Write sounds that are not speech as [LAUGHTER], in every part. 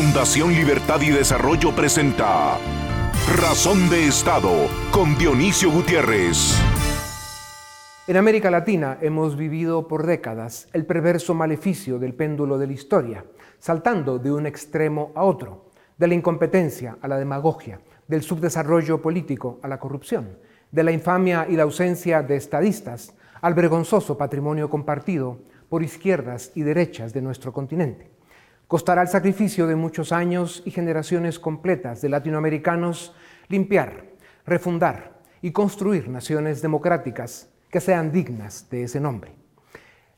Fundación Libertad y Desarrollo presenta Razón de Estado con Dionisio Gutiérrez. En América Latina hemos vivido por décadas el perverso maleficio del péndulo de la historia, saltando de un extremo a otro, de la incompetencia a la demagogia, del subdesarrollo político a la corrupción, de la infamia y la ausencia de estadistas al vergonzoso patrimonio compartido por izquierdas y derechas de nuestro continente. Costará el sacrificio de muchos años y generaciones completas de latinoamericanos limpiar, refundar y construir naciones democráticas que sean dignas de ese nombre.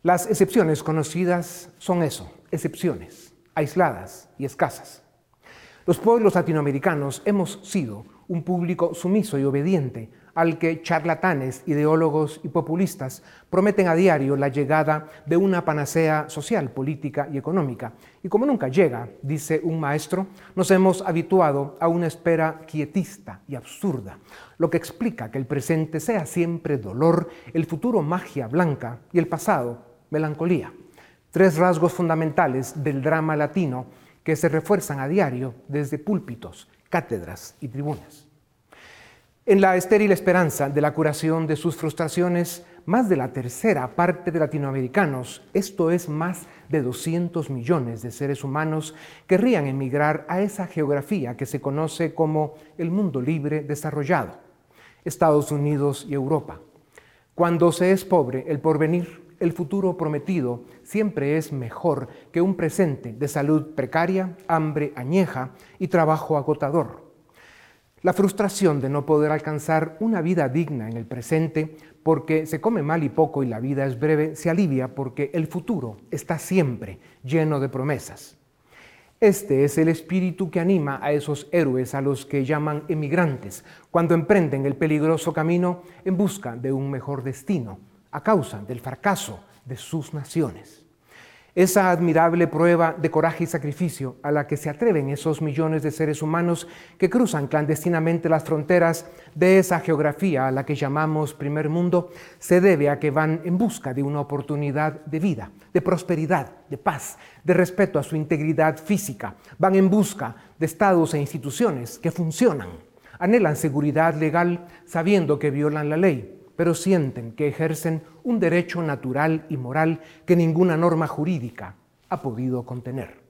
Las excepciones conocidas son eso, excepciones, aisladas y escasas. Los pueblos latinoamericanos hemos sido un público sumiso y obediente al que charlatanes, ideólogos y populistas prometen a diario la llegada de una panacea social, política y económica. Y como nunca llega, dice un maestro, nos hemos habituado a una espera quietista y absurda, lo que explica que el presente sea siempre dolor, el futuro magia blanca y el pasado melancolía. Tres rasgos fundamentales del drama latino que se refuerzan a diario desde púlpitos, cátedras y tribunas. En la estéril esperanza de la curación de sus frustraciones, más de la tercera parte de latinoamericanos, esto es más de 200 millones de seres humanos, querrían emigrar a esa geografía que se conoce como el mundo libre desarrollado, Estados Unidos y Europa. Cuando se es pobre, el porvenir, el futuro prometido, siempre es mejor que un presente de salud precaria, hambre añeja y trabajo agotador. La frustración de no poder alcanzar una vida digna en el presente porque se come mal y poco y la vida es breve, se alivia porque el futuro está siempre lleno de promesas. Este es el espíritu que anima a esos héroes a los que llaman emigrantes cuando emprenden el peligroso camino en busca de un mejor destino a causa del fracaso de sus naciones esa admirable prueba de coraje y sacrificio a la que se atreven esos millones de seres humanos que cruzan clandestinamente las fronteras de esa geografía a la que llamamos primer mundo, se debe a que van en busca de una oportunidad de vida, de prosperidad, de paz, de respeto a su integridad física, van en busca de estados e instituciones que funcionan, anhelan seguridad legal sabiendo que violan la ley pero sienten que ejercen un derecho natural y moral que ninguna norma jurídica ha podido contener.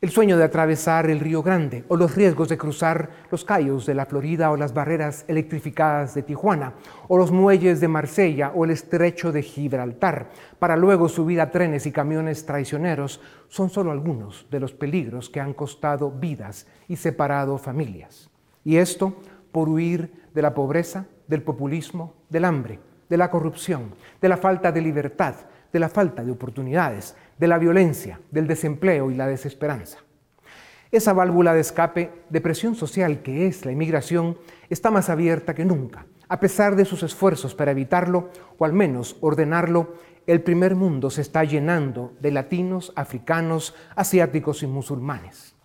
El sueño de atravesar el Río Grande o los riesgos de cruzar los cayos de la Florida o las barreras electrificadas de Tijuana o los muelles de Marsella o el estrecho de Gibraltar para luego subir a trenes y camiones traicioneros son solo algunos de los peligros que han costado vidas y separado familias. Y esto por huir de la pobreza, del populismo, del hambre, de la corrupción, de la falta de libertad, de la falta de oportunidades, de la violencia, del desempleo y la desesperanza. Esa válvula de escape de presión social que es la inmigración está más abierta que nunca. A pesar de sus esfuerzos para evitarlo, o al menos ordenarlo, el primer mundo se está llenando de latinos, africanos, asiáticos y musulmanes.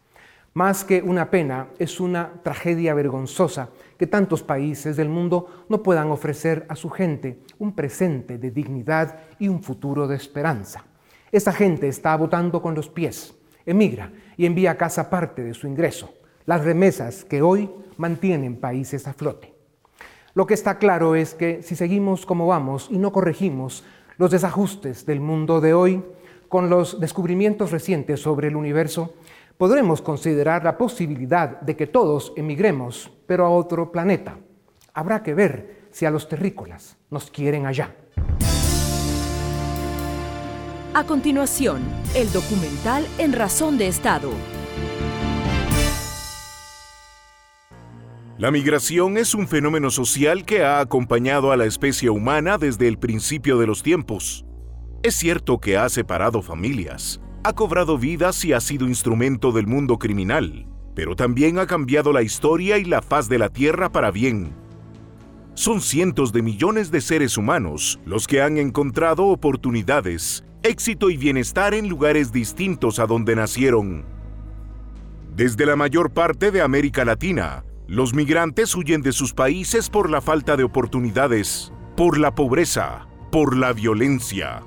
Más que una pena, es una tragedia vergonzosa que tantos países del mundo no puedan ofrecer a su gente un presente de dignidad y un futuro de esperanza. Esa gente está votando con los pies, emigra y envía a casa parte de su ingreso, las remesas que hoy mantienen países a flote. Lo que está claro es que si seguimos como vamos y no corregimos los desajustes del mundo de hoy, con los descubrimientos recientes sobre el universo, podremos considerar la posibilidad de que todos emigremos, pero a otro planeta. Habrá que ver si a los terrícolas nos quieren allá. A continuación, el documental En Razón de Estado. La migración es un fenómeno social que ha acompañado a la especie humana desde el principio de los tiempos. Es cierto que ha separado familias, ha cobrado vidas y ha sido instrumento del mundo criminal, pero también ha cambiado la historia y la faz de la Tierra para bien. Son cientos de millones de seres humanos los que han encontrado oportunidades, éxito y bienestar en lugares distintos a donde nacieron. Desde la mayor parte de América Latina, los migrantes huyen de sus países por la falta de oportunidades, por la pobreza, por la violencia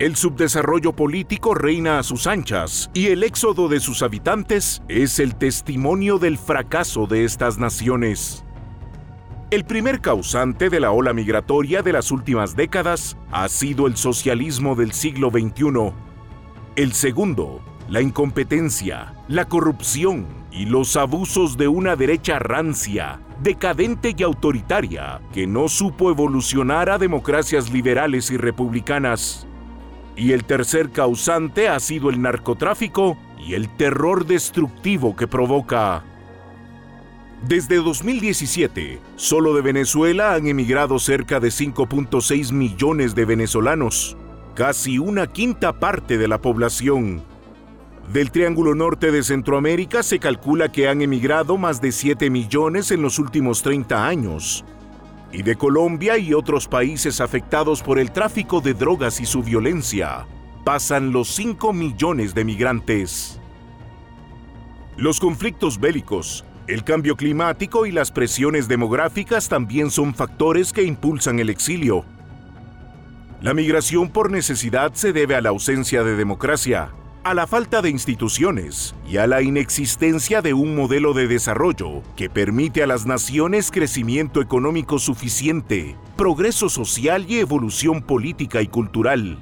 El subdesarrollo político reina a sus anchas y el éxodo de sus habitantes es el testimonio del fracaso de estas naciones. El primer causante de la ola migratoria de las últimas décadas ha sido el socialismo del siglo XXI. El segundo, la incompetencia, la corrupción y los abusos de una derecha rancia, decadente y autoritaria que no supo evolucionar a democracias liberales y republicanas. Y el tercer causante ha sido el narcotráfico y el terror destructivo que provoca. Desde 2017, solo de Venezuela han emigrado cerca de 5.6 millones de venezolanos, casi una quinta parte de la población. Del Triángulo Norte de Centroamérica se calcula que han emigrado más de 7 millones en los últimos 30 años, y de Colombia y otros países afectados por el tráfico de drogas y su violencia, pasan los 5 millones de migrantes. Los conflictos bélicos, el cambio climático y las presiones demográficas también son factores que impulsan el exilio. La migración por necesidad se debe a la ausencia de democracia, a la falta de instituciones y a la inexistencia de un modelo de desarrollo que permite a las naciones crecimiento económico suficiente, progreso social y evolución política y cultural.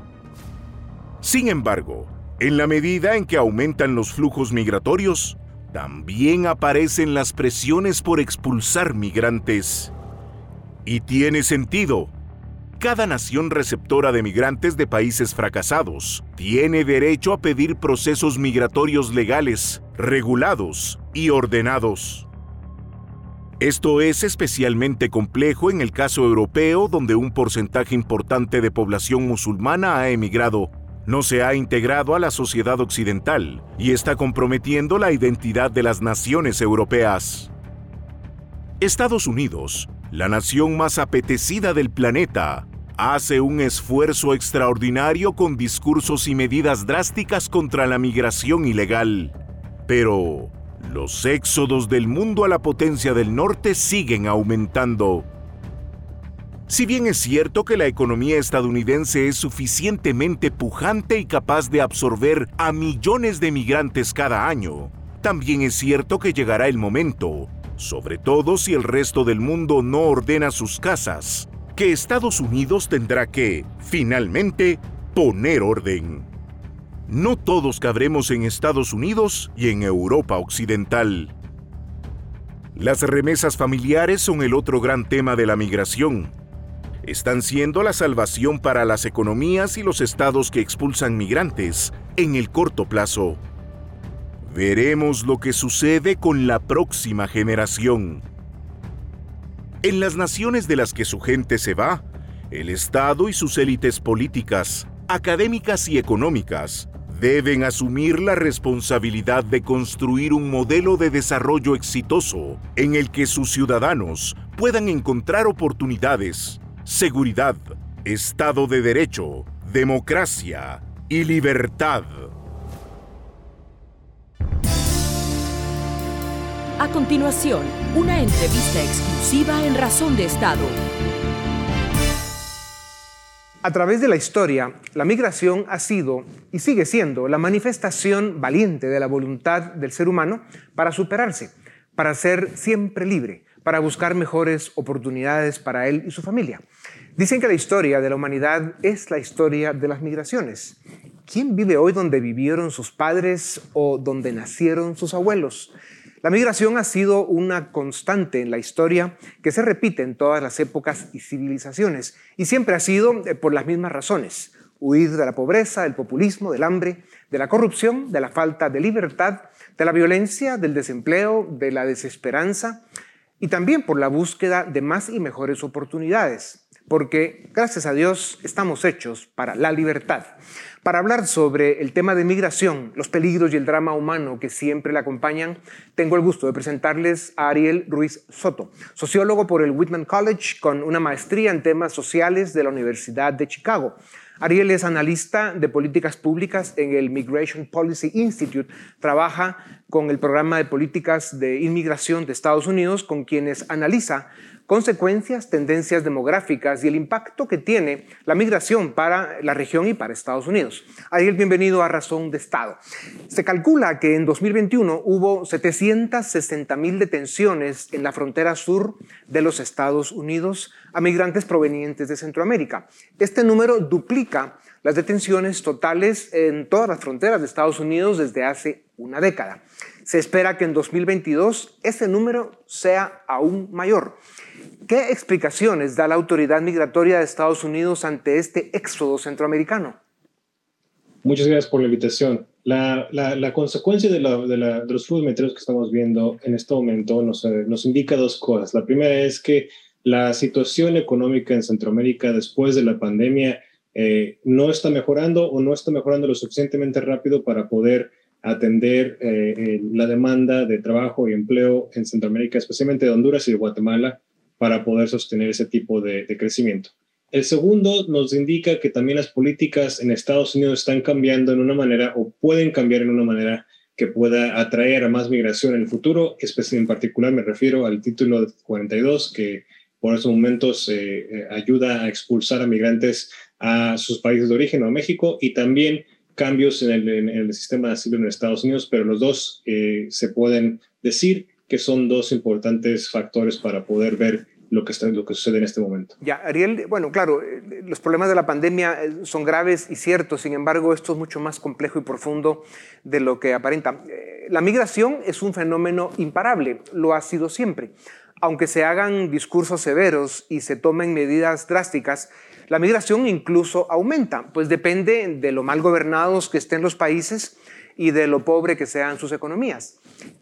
Sin embargo, en la medida en que aumentan los flujos migratorios, también aparecen las presiones por expulsar migrantes. Y tiene sentido, cada nación receptora de migrantes de países fracasados tiene derecho a pedir procesos migratorios legales, regulados y ordenados. Esto es especialmente complejo en el caso europeo donde un porcentaje importante de población musulmana ha emigrado, no se ha integrado a la sociedad occidental y está comprometiendo la identidad de las naciones europeas. Estados Unidos la nación más apetecida del planeta, hace un esfuerzo extraordinario con discursos y medidas drásticas contra la migración ilegal. Pero los éxodos del mundo a la potencia del norte siguen aumentando. Si bien es cierto que la economía estadounidense es suficientemente pujante y capaz de absorber a millones de migrantes cada año, también es cierto que llegará el momento sobre todo si el resto del mundo no ordena sus casas, que Estados Unidos tendrá que, finalmente, poner orden. No todos cabremos en Estados Unidos y en Europa Occidental. Las remesas familiares son el otro gran tema de la migración. Están siendo la salvación para las economías y los estados que expulsan migrantes en el corto plazo. Veremos lo que sucede con la próxima generación. En las naciones de las que su gente se va, el Estado y sus élites políticas, académicas y económicas deben asumir la responsabilidad de construir un modelo de desarrollo exitoso en el que sus ciudadanos puedan encontrar oportunidades, seguridad, Estado de Derecho, democracia y libertad. A continuación, una entrevista exclusiva en Razón de Estado. A través de la historia, la migración ha sido y sigue siendo la manifestación valiente de la voluntad del ser humano para superarse, para ser siempre libre, para buscar mejores oportunidades para él y su familia. Dicen que la historia de la humanidad es la historia de las migraciones. ¿Quién vive hoy donde vivieron sus padres o donde nacieron sus abuelos? La migración ha sido una constante en la historia que se repite en todas las épocas y civilizaciones y siempre ha sido eh, por las mismas razones. Huir de la pobreza, del populismo, del hambre, de la corrupción, de la falta de libertad, de la violencia, del desempleo, de la desesperanza y también por la búsqueda de más y mejores oportunidades, porque gracias a Dios estamos hechos para la libertad. Para hablar sobre el tema de migración, los peligros y el drama humano que siempre le acompañan, tengo el gusto de presentarles a Ariel Ruiz Soto, sociólogo por el Whitman College con una maestría en temas sociales de la Universidad de Chicago. Ariel es analista de políticas públicas en el Migration Policy Institute. Trabaja con el programa de políticas de inmigración de Estados Unidos, con quienes analiza consecuencias, tendencias demográficas y el impacto que tiene la migración para la región y para Estados Unidos. Ariel, bienvenido a Razón de Estado. Se calcula que en 2021 hubo 760 mil detenciones en la frontera sur de los Estados Unidos a migrantes provenientes de Centroamérica. Este número duplica las detenciones totales en todas las fronteras de Estados Unidos desde hace una década. Se espera que en 2022 ese número sea aún mayor. ¿Qué explicaciones da la autoridad migratoria de Estados Unidos ante este éxodo centroamericano? Muchas gracias por la invitación. La, consecuencia de, los flujos migratorios que estamos viendo en este momento nos, nos indica dos cosas. La primera es que la situación económica en Centroamérica después de la pandemia eh, no está mejorando o no está mejorando lo suficientemente rápido para poder atender eh, eh, la demanda de trabajo y empleo en Centroamérica, especialmente de Honduras y de Guatemala, para poder sostener ese tipo de, crecimiento. El segundo nos indica que también las políticas en Estados Unidos están cambiando en una manera o pueden cambiar en una manera que pueda atraer a más migración en el futuro. En particular me refiero al título 42 que por esos momentos eh, ayuda a expulsar a migrantes a sus países de origen a México y también cambios en el, sistema de asilo en Estados Unidos, pero los dos eh, se pueden decir que son dos importantes factores para poder ver lo que, está, lo que sucede en este momento. Ya, Ariel, bueno, claro, eh, los problemas de la pandemia eh, son graves y ciertos, sin embargo, esto es mucho más complejo y profundo de lo que aparenta. La migración es un fenómeno imparable, lo ha sido siempre. Aunque se hagan discursos severos y se tomen medidas drásticas, la migración incluso aumenta, pues depende de lo mal gobernados que estén los países y de lo pobre que sean sus economías.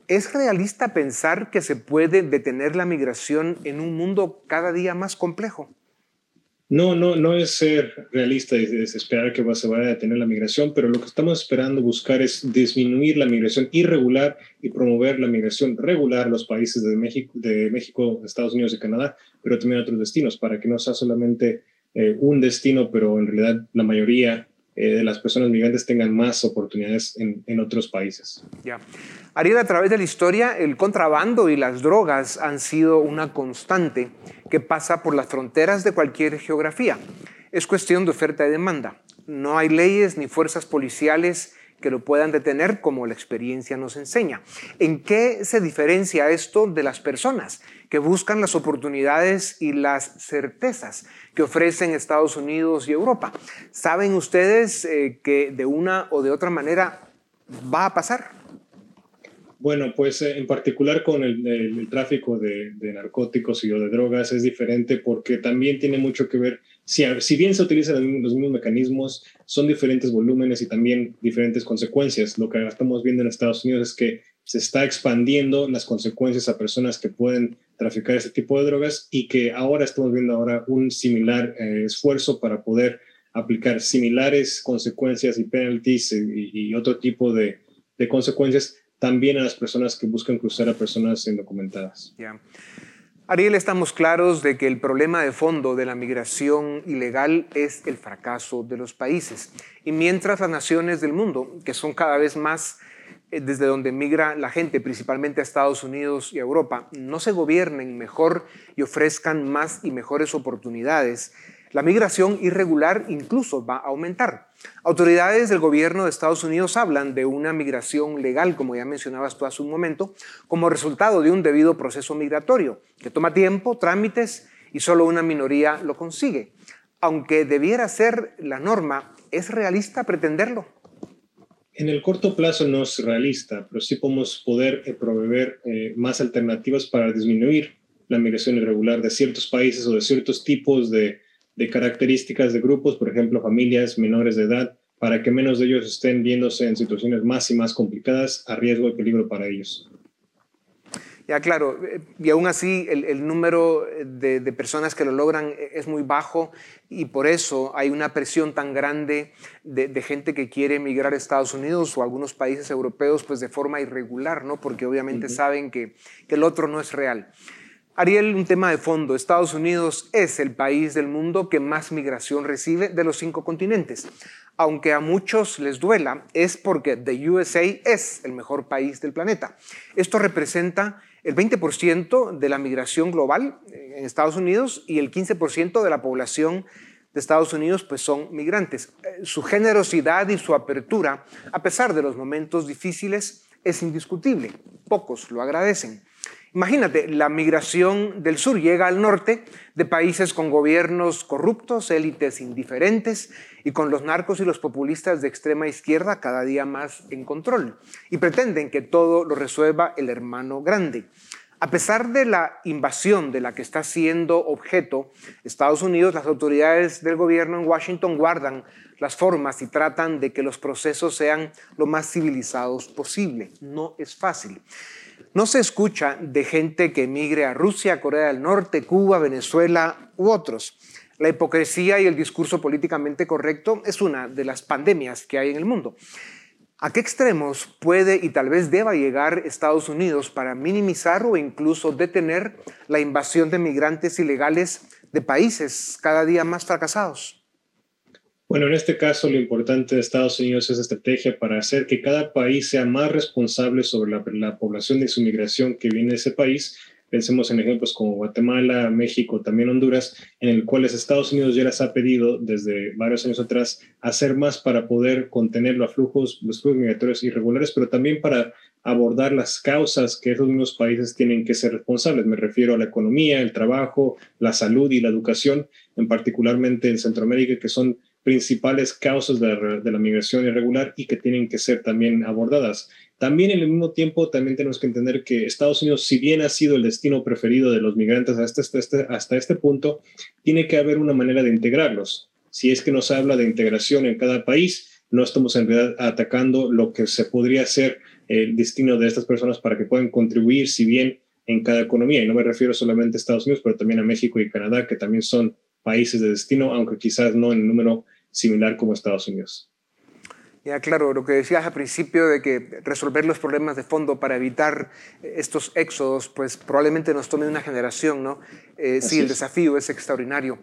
¿Es realista pensar que se puede detener la migración en un mundo cada día más complejo? No, no, no es ser realista y esperar que se vaya a detener la migración, pero lo que estamos esperando buscar es disminuir la migración irregular y promover la migración regular a los países de México, de México, Estados Unidos y Canadá, pero también a otros destinos, para que no sea solamente eh, un destino, pero en realidad la mayoría eh, de las personas migrantes tengan más oportunidades en, otros países. Ya. Ariel, a través de la historia, el contrabando y las drogas han sido una constante que pasa por las fronteras de cualquier geografía. Es cuestión de oferta y demanda. No hay leyes ni fuerzas policiales que lo puedan detener como la experiencia nos enseña. ¿En qué se diferencia esto de las personas que buscan las oportunidades y las certezas que ofrecen Estados Unidos y Europa? ¿Saben ustedes eh, que de una o de otra manera va a pasar? Bueno, pues eh, en particular con el, tráfico de, narcóticos y de drogas es diferente porque también tiene mucho que ver, si, si bien se utilizan los mismos mecanismos, son diferentes volúmenes y también diferentes consecuencias. Lo que estamos viendo en Estados Unidos es que se está expandiendo las consecuencias a personas que pueden traficar este tipo de drogas y que ahora estamos viendo ahora un similar eh, esfuerzo para poder aplicar similares consecuencias y penalties y, otro tipo de, de consecuencias también a las personas que buscan cruzar a personas indocumentadas. Ariel, estamos claros de que el problema de fondo de la migración ilegal es el fracaso de los países. Y mientras las naciones del mundo, que son cada vez más eh, desde donde migra la gente, principalmente a Estados Unidos y a Europa, no se gobiernen mejor y ofrezcan más y mejores oportunidades, la migración irregular incluso va a aumentar. Autoridades del gobierno de Estados Unidos hablan de una migración legal, como ya mencionabas tú hace un momento, como resultado de un debido proceso migratorio, que toma tiempo, trámites y solo una minoría lo consigue. Aunque debiera ser la norma, ¿es realista pretenderlo? En el corto plazo no es realista, pero sí podemos poder eh, proveer eh, más alternativas para disminuir la migración irregular de ciertos países o de ciertos tipos de, de características de grupos, por ejemplo, familias menores de edad, para que menos de ellos estén viéndose en situaciones más y más complicadas a riesgo y peligro para ellos. Ya, claro, y aún así el, número de, personas que lo logran es muy bajo y por eso hay una presión tan grande de, gente que quiere emigrar a Estados Unidos o a algunos países europeos pues de forma irregular, ¿no? Porque obviamente saben que, que el otro no es real. Ariel, un tema de fondo. Estados Unidos es el país del mundo que más migración recibe de los cinco continentes. aunque a muchos les duela, es porque the USA es el mejor país del planeta. Esto representa el 20% de la migración global en Estados Unidos y el 15% de la población de Estados Unidos pues son migrantes. Eh, su generosidad y su apertura, a pesar de los momentos difíciles, es indiscutible. Pocos lo agradecen. Imagínate, la migración del sur llega al norte de países con gobiernos corruptos, élites indiferentes y con los narcos y los populistas de extrema izquierda cada día más en control. Y pretenden que todo lo resuelva el hermano grande. A pesar de la invasión de la que está siendo objeto Estados Unidos, las autoridades del gobierno en Washington guardan las formas y tratan de que los procesos sean lo más civilizados posible. No es fácil. No se escucha de gente que emigre a Rusia, Corea del Norte, Cuba, Venezuela u otros. La hipocresía y el discurso políticamente correcto es una de las pandemias que hay en el mundo. ¿A qué extremos puede y tal vez deba llegar Estados Unidos para minimizar o incluso detener la invasión de migrantes ilegales de países cada día más fracasados? Bueno, en este caso lo importante de Estados Unidos es estrategia para hacer que cada país sea más responsable sobre la, la población de su migración que viene de ese país Pensemos en ejemplos como Guatemala, México, también Honduras, en el cuales Estados Unidos ya les ha pedido desde varios años atrás hacer más para poder contener los flujos, los flujos migratorios irregulares, pero también para abordar las causas que esos mismos países tienen que ser responsables. Me refiero a la economía, el trabajo, la salud y la educación, en particularmente en Centroamérica, que son principales causas de la, de la migración irregular y que tienen que ser también abordadas. También en el mismo tiempo, también tenemos que entender que Estados Unidos, si bien ha sido el destino preferido de los migrantes hasta este, este, hasta este punto, tiene que haber una manera de integrarlos. Si es que nos habla de integración en cada país, no estamos en realidad atacando lo que se podría ser el destino de estas personas para que puedan contribuir, si bien en cada economía. Y no me refiero solamente a Estados Unidos, pero también a México y Canadá, que también son países de destino, aunque quizás no en número similar como Estados Unidos. Ya, claro, lo que decías al principio de que resolver los problemas de fondo para evitar estos éxodos, pues probablemente nos tome una generación, ¿no? Eh, sí, el desafío es extraordinario.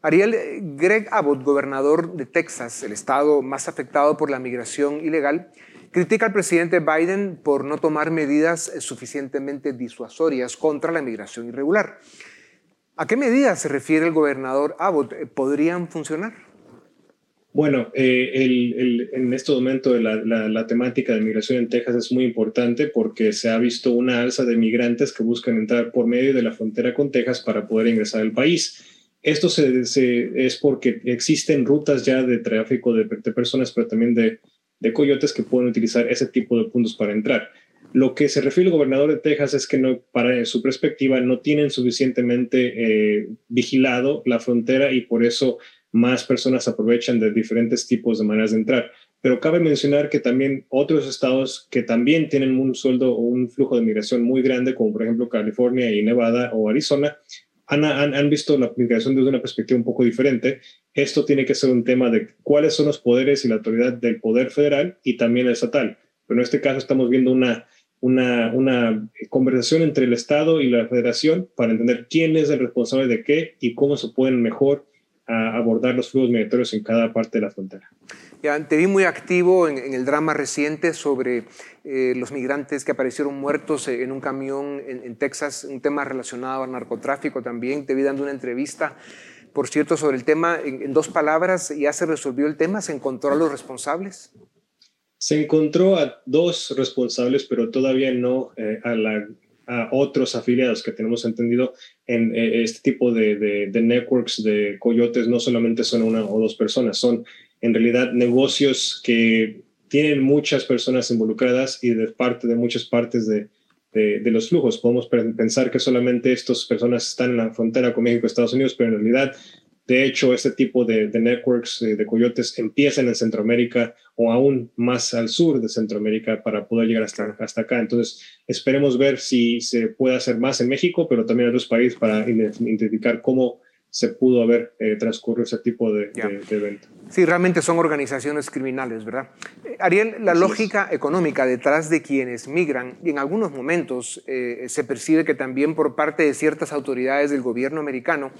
Ariel, Greg Abbott, gobernador de Texas, el estado más afectado por la migración ilegal, critica al presidente Biden por no tomar medidas suficientemente disuasorias contra la migración irregular. ¿A qué medidas se refiere el gobernador Abbott? ¿Podrían funcionar? Bueno, eh, el, en este momento la, la, temática de migración en Texas es muy importante porque se ha visto una alza de migrantes que buscan entrar por medio de la frontera con Texas para poder ingresar al país. Esto se, es porque existen rutas ya de tráfico de, de personas, pero también de, de, coyotes que pueden utilizar ese tipo de puntos para entrar. Lo que se refiere el gobernador de Texas es que no, para su perspectiva no tienen suficientemente eh, vigilado la frontera y por eso más personas aprovechan de diferentes tipos de maneras de entrar. Pero cabe mencionar que también otros estados que también tienen un sueldo o un flujo de migración muy grande, como por ejemplo California y Nevada o Arizona, han, han, visto la migración desde una perspectiva un poco diferente. Esto tiene que ser un tema de cuáles son los poderes y la autoridad del poder federal y también el estatal. Pero en este caso estamos viendo una, una, una conversación entre el Estado y la Federación para entender quién es el responsable de qué y cómo se pueden mejor a abordar los flujos migratorios en cada parte de la frontera. Ya, te vi muy activo en, el drama reciente sobre eh, los migrantes que aparecieron muertos en un camión en, Texas, un tema relacionado al narcotráfico también. Te vi dando una entrevista, por cierto, sobre el tema. En, dos palabras, ¿ya se resolvió el tema? ¿Se encontró a los responsables? Se encontró a dos responsables, pero todavía no eh, a la a otros afiliados que tenemos entendido en eh, este tipo de, de, networks de coyotes no solamente son una o dos personas, son en realidad negocios que tienen muchas personas involucradas y de parte de muchas partes de, de, los flujos. Podemos pensar que solamente estas personas están en la frontera con México Estados Unidos, pero en realidad de hecho, este tipo de, networks de, coyotes empiezan en Centroamérica o aún más al sur de Centroamérica para poder llegar hasta, hasta acá. Entonces, esperemos ver si se puede hacer más en México, pero también en otros países para identificar cómo se pudo haber eh, transcurrido ese tipo de, evento. Sí, realmente son organizaciones criminales, ¿verdad? Eh, Ariel, la lógica económica detrás de quienes migran, y en algunos momentos eh, se percibe que también por parte de ciertas autoridades del gobierno americano,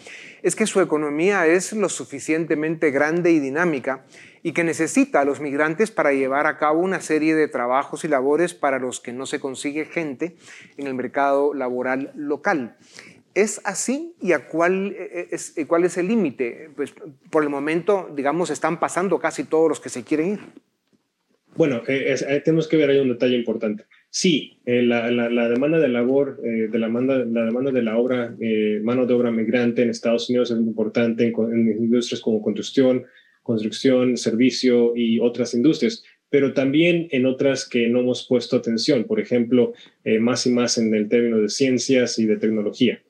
es que su economía es lo suficientemente grande y dinámica y que necesita a los migrantes para llevar a cabo una serie de trabajos y labores para los que no se consigue gente en el mercado laboral local. ¿Es así? ¿Y a cuál eh, es, cuál es el límite? Pues por el momento, digamos, están pasando casi todos los que se quieren ir. Bueno, eh, eh, tenemos que ver ahí un detalle importante. Sí, la, demanda de labor, de la, demanda, la demanda de la obra, mano de obra migrante en Estados Unidos es importante en, en, industrias como construcción, construcción, servicio y otras industrias, pero también en otras que no hemos puesto atención, por ejemplo, más y más en el término de ciencias y de tecnología.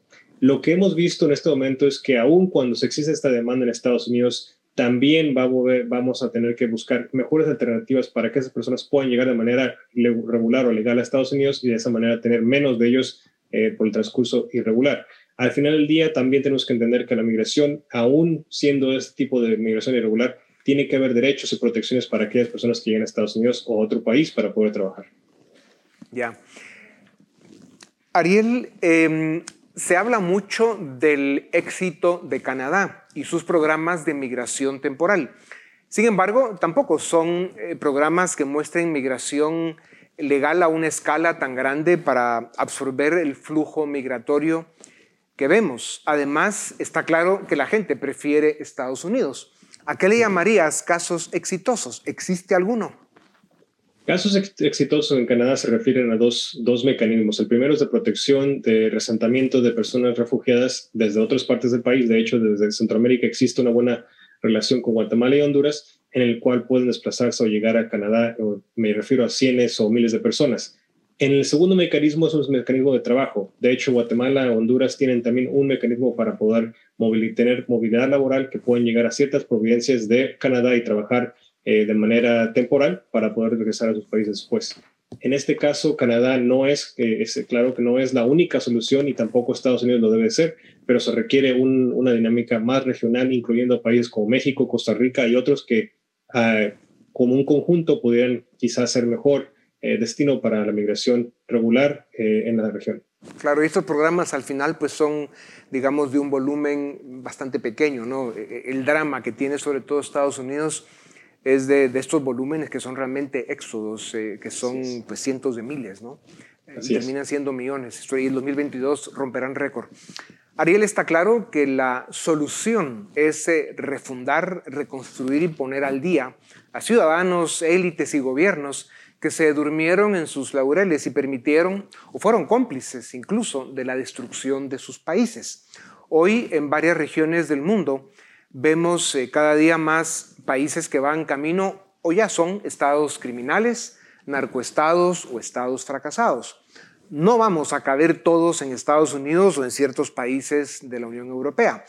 Lo que hemos visto en este momento es que aun cuando se existe esta demanda en Estados Unidos, también vamos a tener que buscar mejores alternativas para que esas personas puedan llegar de manera regular o legal a Estados Unidos y de esa manera tener menos de ellos eh, por el transcurso irregular. Al final del día también tenemos que entender que la migración, aún siendo este tipo de migración irregular, tiene que haber derechos y protecciones para aquellas personas que lleguen a Estados Unidos o a otro país para poder trabajar. Ya. Ariel, eh, se habla mucho del éxito de Canadá y sus programas de migración temporal. Sin embargo, tampoco son eh, programas que muestren migración legal a una escala tan grande para absorber el flujo migratorio que vemos. Además, está claro que la gente prefiere Estados Unidos. ¿A qué le llamarías casos exitosos? ¿Existe alguno? Casos exitosos en Canadá se refieren a dos, dos, mecanismos. El primero es de protección de resentamiento de personas refugiadas desde otras partes del país. De hecho, desde Centroamérica existe una buena relación con Guatemala y Honduras en el cual pueden desplazarse o llegar a Canadá. Me refiero a cientos o miles de personas. En el segundo mecanismo es un mecanismo de trabajo. De hecho, Guatemala y Honduras tienen también un mecanismo para poder tener movilidad laboral que pueden llegar a ciertas provincias de Canadá y trabajar eh, de manera temporal para poder regresar a sus países después. En este caso, Canadá no es, eh, es, claro que no es la única solución y tampoco Estados Unidos lo debe ser, pero se requiere una dinámica más regional, incluyendo países como México, Costa Rica y otros que ah, como un conjunto pudieran quizás ser mejor eh, destino para la migración regular en la región. Claro, estos programas al final pues son, digamos, de un volumen bastante pequeño, ¿no? E, e, el drama que tiene sobre todo Estados Unidos es de, estos volúmenes que son realmente éxodos, eh, que son pues, cientos de miles, ¿no? Eh, terminan siendo millones. Y el 2022 romperán récord. Ariel, está claro que la solución es eh, refundar, reconstruir y poner al día a ciudadanos, élites y gobiernos que se durmieron en sus laureles y permitieron o fueron cómplices incluso de la destrucción de sus países. Hoy en varias regiones del mundo vemos cada día más países que van camino o ya son estados criminales, narcoestados o estados fracasados. No vamos a caber todos en Estados Unidos o en ciertos países de la Unión Europea.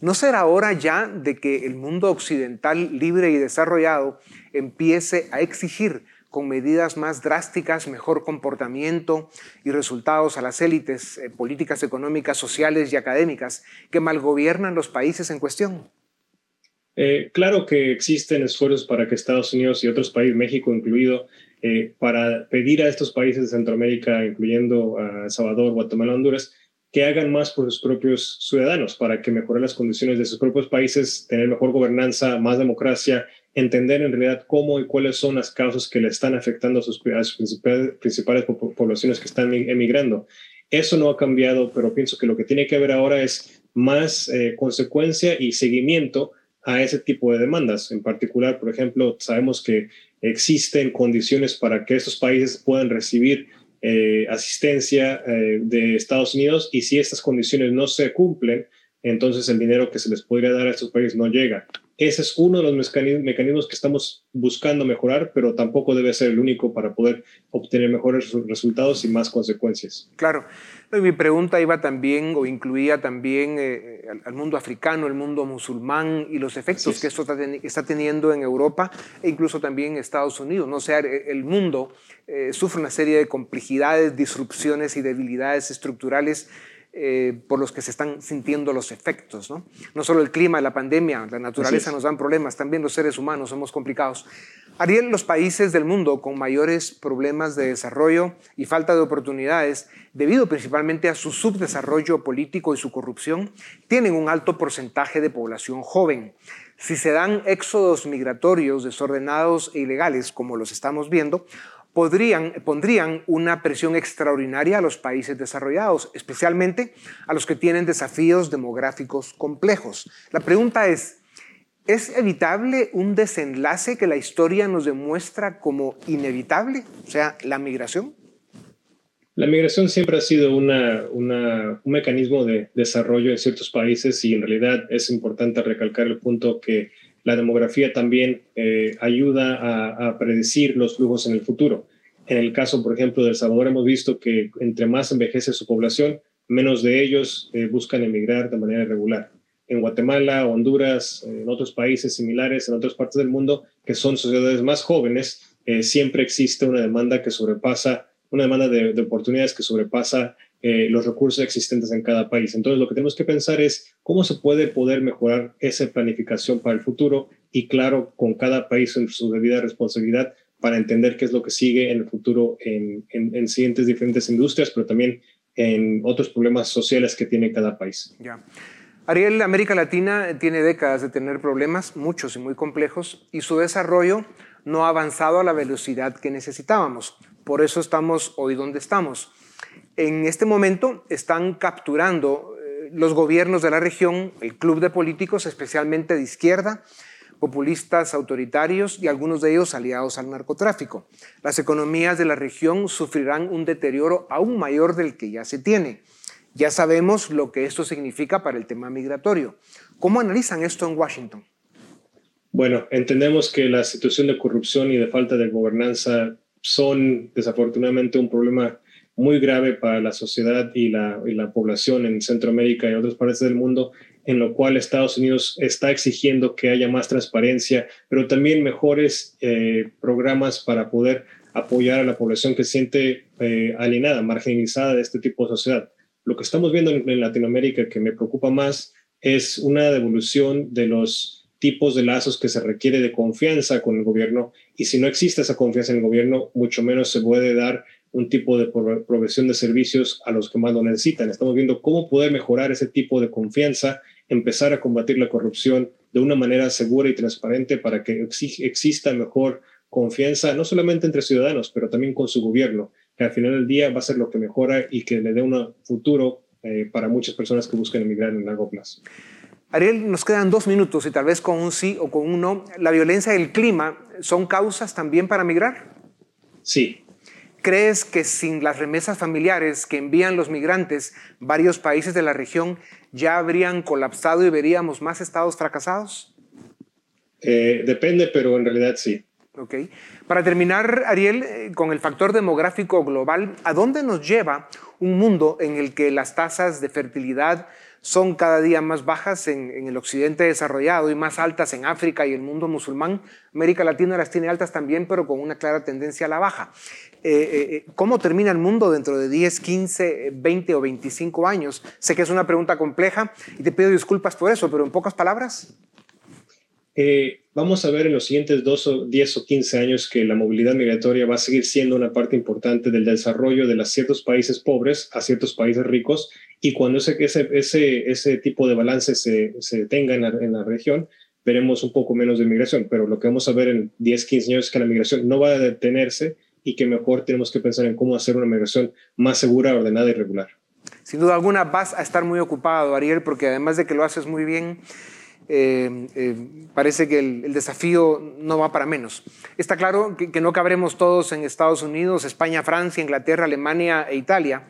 ¿No será hora ya de que el mundo occidental libre y desarrollado empiece a exigir con medidas más drásticas, mejor comportamiento y resultados a las élites eh, políticas, económicas, sociales y académicas que malgobiernan los países en cuestión? Eh, claro que existen esfuerzos para que Estados Unidos y otros países, México incluido, eh, para pedir a estos países de Centroamérica, incluyendo a Salvador, Guatemala, Honduras, que hagan más por sus propios ciudadanos para que mejoren las condiciones de sus propios países, tener mejor gobernanza, más democracia, entender en realidad cómo y cuáles son las causas que le están afectando a sus, principales, poblaciones que están emigrando. Eso no ha cambiado, pero pienso que lo que tiene que haber ahora es más eh, consecuencia y seguimiento a ese tipo de demandas. En particular, por ejemplo, sabemos que existen condiciones para que estos países puedan recibir eh, asistencia eh, de Estados Unidos y si estas condiciones no se cumplen, entonces el dinero que se les podría dar a estos países no llega. Ese es uno de los mecanismos que estamos buscando mejorar, pero tampoco debe ser el único para poder obtener mejores resultados y más consecuencias. Claro. mi pregunta iba también o incluía también eh, al, mundo africano, el mundo musulmán y los efectos que esto está, teniendo en Europa e incluso también en Estados Unidos. No sea, el mundo eh, sufre una serie de complejidades, disrupciones y debilidades estructurales eh, por los que se están sintiendo los efectos. ¿no? no solo el clima, la pandemia, la naturaleza nos dan problemas, también los seres humanos somos complicados. Ariel, los países del mundo con mayores problemas de desarrollo y falta de oportunidades, debido principalmente a su subdesarrollo político y su corrupción, tienen un alto porcentaje de población joven. Si se dan éxodos migratorios desordenados e ilegales, como los estamos viendo, podrían, pondrían una presión extraordinaria a los países desarrollados, especialmente a los que tienen desafíos demográficos complejos. La pregunta es, ¿es evitable un desenlace que la historia nos demuestra como inevitable? O sea, la migración. La migración siempre ha sido un mecanismo de desarrollo en ciertos países y en realidad es importante recalcar el punto que la demografía también eh, ayuda a, predecir los flujos en el futuro. En el caso, por ejemplo, de El Salvador, hemos visto que entre más envejece su población, menos de ellos eh, buscan emigrar de manera irregular. En Guatemala, Honduras, en otros países similares, en otras partes del mundo, que son sociedades más jóvenes, eh, siempre existe una demanda que sobrepasa, una demanda de, de oportunidades que sobrepasa eh, los recursos existentes en cada país. Entonces, lo que tenemos que pensar es cómo se puede poder mejorar esa planificación para el futuro y, claro, con cada país en su debida responsabilidad para entender qué es lo que sigue en el futuro en, en, siguientes diferentes industrias, pero también en otros problemas sociales que tiene cada país. Ya. Ariel, América Latina tiene décadas de tener problemas, muchos y muy complejos, y su desarrollo no ha avanzado a la velocidad que necesitábamos. Por eso estamos hoy donde estamos. En este momento están capturando eh, los gobiernos de la región, el club de políticos, especialmente de izquierda, populistas autoritarios y algunos de ellos aliados al narcotráfico. Las economías de la región sufrirán un deterioro aún mayor del que ya se tiene. Ya sabemos lo que esto significa para el tema migratorio. ¿Cómo analizan esto en Washington? Bueno, entendemos que la situación de corrupción y de falta de gobernanza son desafortunadamente un problema muy grave para la sociedad y la, población en Centroamérica y otras partes del mundo, en lo cual Estados Unidos está exigiendo que haya más transparencia, pero también mejores eh, programas para poder apoyar a la población que se siente eh, alienada, marginalizada de este tipo de sociedad. Lo que estamos viendo en, en Latinoamérica que me preocupa más es una devolución de los tipos de lazos que se requiere de confianza con el gobierno y si no existe esa confianza en el gobierno, mucho menos se puede dar un tipo de provisión de servicios a los que más lo necesitan. Estamos viendo cómo poder mejorar ese tipo de confianza, empezar a combatir la corrupción de una manera segura y transparente para que exista mejor confianza, no solamente entre ciudadanos, pero también con su gobierno, que al final del día va a ser lo que mejora y que le dé un futuro eh, para muchas personas que buscan emigrar en largo plazo. Ariel, nos quedan dos minutos y tal vez con un sí o con un no. ¿La violencia y el clima son causas también para migrar? Sí, ¿Crees que sin las remesas familiares que envían los migrantes, varios países de la región ya habrían colapsado y veríamos más estados fracasados? Eh, depende, pero en realidad sí. Ok. Para terminar, Ariel, eh, con el factor demográfico global, ¿a dónde nos lleva un mundo en el que las tasas de fertilidad son cada día más bajas en, el occidente desarrollado y más altas en África y el mundo musulmán. América Latina las tiene altas también, pero con una clara tendencia a la baja. Eh, eh, eh, ¿Cómo termina el mundo dentro de 10, 15, 20 o 25 años? Sé que es una pregunta compleja y te pido disculpas por eso, pero en pocas palabras. Eh, vamos a ver en los siguientes 2 10 o 15 años que la movilidad migratoria va a seguir siendo una parte importante del desarrollo de los ciertos países pobres a ciertos países ricos y cuando ese, ese, ese, ese tipo de balance se, se tenga en la, en la, región, veremos un poco menos de migración, pero lo que vamos a ver en 10, 15 años es que la migración no va a detenerse y que mejor tenemos que pensar en cómo hacer una migración más segura, ordenada y regular. Sin duda alguna vas a estar muy ocupado, Ariel, porque además de que lo haces muy bien, eh, eh, parece que el, desafío no va para menos. Está claro que, no cabremos todos en Estados Unidos, España, Francia, Inglaterra, Alemania e Italia.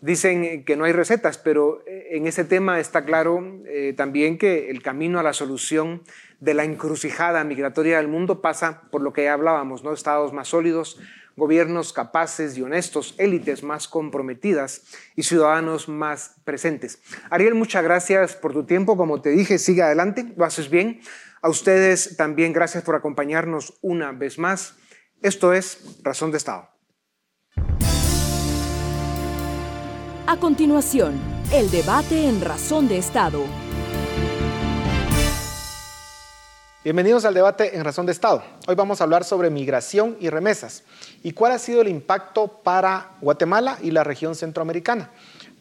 Dicen que no hay recetas, pero eh, en ese tema está claro también que el camino a la solución de la encrucijada migratoria del mundo pasa por lo que ya hablábamos, ¿no? estados más sólidos, gobiernos capaces y honestos, élites más comprometidas y ciudadanos más presentes. Ariel, muchas gracias por tu tiempo. Como te dije, sigue adelante, lo haces bien. A ustedes también gracias por acompañarnos una vez más. Esto es Razón de Estado. A continuación, el debate en Razón de Estado. Bienvenidos al debate en Razón de Estado. Hoy vamos a hablar sobre migración y remesas y cuál ha sido el impacto para Guatemala y la región centroamericana.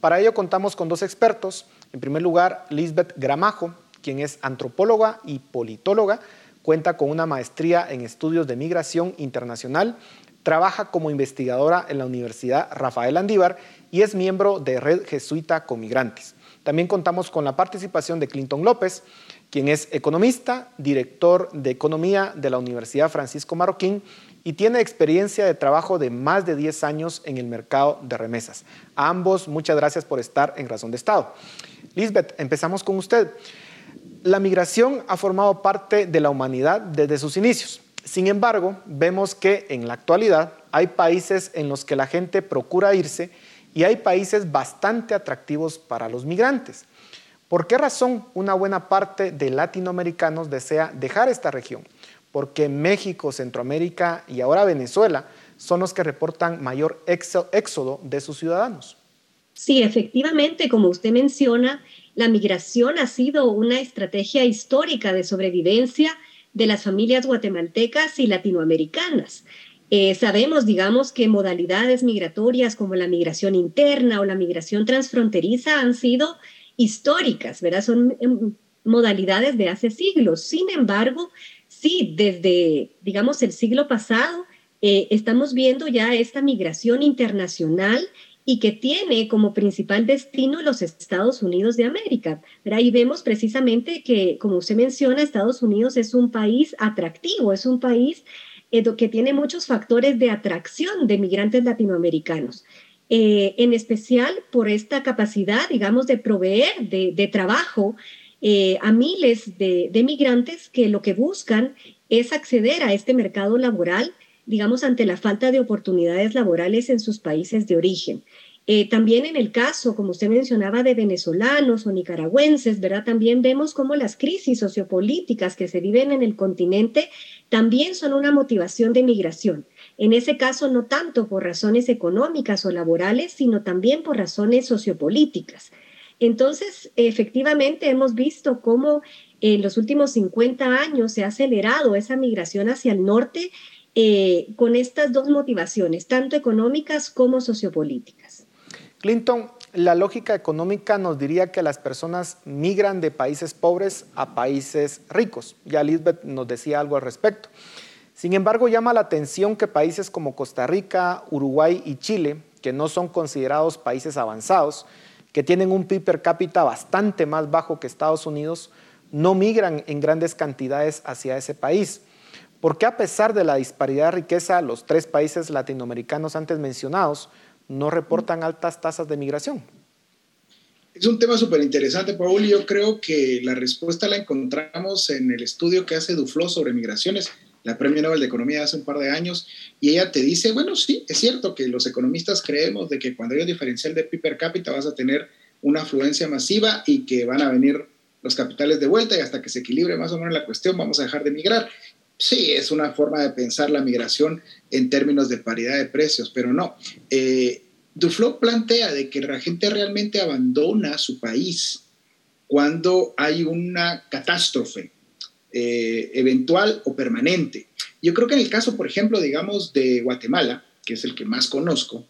Para ello contamos con dos expertos. En primer lugar, Lisbeth Gramajo, quien es antropóloga y politóloga, cuenta con una maestría en estudios de migración internacional, trabaja como investigadora en la Universidad Rafael Andívar y es miembro de Red Jesuita con Migrantes. También contamos con la participación de Clinton López, quien es economista, director de economía de la Universidad Francisco Marroquín y tiene experiencia de trabajo de más de 10 años en el mercado de remesas. A ambos, muchas gracias por estar en Razón de Estado. Lisbeth, empezamos con usted. La migración ha formado parte de la humanidad desde sus inicios. Sin embargo, vemos que en la actualidad hay países en los que la gente procura irse y hay países bastante atractivos para los migrantes. ¿Por qué razón una buena parte de latinoamericanos desea dejar esta región? Porque México, Centroamérica y ahora Venezuela son los que reportan mayor éxodo de sus ciudadanos. Sí, efectivamente, como usted menciona, la migración ha sido una estrategia histórica de sobrevivencia de las familias guatemaltecas y latinoamericanas. Eh, sabemos, digamos, que modalidades migratorias como la migración interna o la migración transfronteriza han sido históricas, ¿verdad? Son em, modalidades de hace siglos. Sin embargo, sí, desde, digamos, el siglo pasado, eh, estamos viendo ya esta migración internacional y que tiene como principal destino los Estados Unidos de América. ¿verdad? Y vemos precisamente que, como usted menciona, Estados Unidos es un país atractivo, es un país eh, que tiene muchos factores de atracción de migrantes latinoamericanos. Eh, en especial por esta capacidad, digamos, de proveer de, trabajo eh, a miles de, migrantes que lo que buscan es acceder a este mercado laboral, digamos, ante la falta de oportunidades laborales en sus países de origen. Eh, también en el caso, como usted mencionaba, de venezolanos o nicaragüenses, ¿verdad? También vemos cómo las crisis sociopolíticas que se viven en el continente también son una motivación de migración. En ese caso, no tanto por razones económicas o laborales, sino también por razones sociopolíticas. Entonces, efectivamente, hemos visto cómo en los últimos 50 años se ha acelerado esa migración hacia el norte eh, con estas dos motivaciones, tanto económicas como sociopolíticas. Clinton, la lógica económica nos diría que las personas migran de países pobres a países ricos. Ya Lisbeth nos decía algo al respecto. Sin embargo, llama la atención que países como Costa Rica, Uruguay y Chile, que no son considerados países avanzados, que tienen un PIB per cápita bastante más bajo que Estados Unidos, no migran en grandes cantidades hacia ese país. ¿Por qué a pesar de la disparidad de riqueza, los tres países latinoamericanos antes mencionados no reportan altas tasas de migración? Es un tema súper interesante, Paul, yo creo que la respuesta la encontramos en el estudio que hace Duflo sobre migraciones, la Premio Nobel de Economía hace un par de años, y ella te dice, bueno, sí, es cierto que los economistas creemos de que cuando hay un diferencial de PIB per cápita vas a tener una afluencia masiva y que van a venir los capitales de vuelta y hasta que se equilibre más o menos la cuestión vamos a dejar de migrar. Sí, es una forma de pensar la migración en términos de paridad de precios, pero no. Eh, Duflo plantea de que la gente realmente abandona su país cuando hay una catástrofe eh, eventual o permanente. Yo creo que en el caso, por ejemplo, digamos, de Guatemala, que es el que más conozco,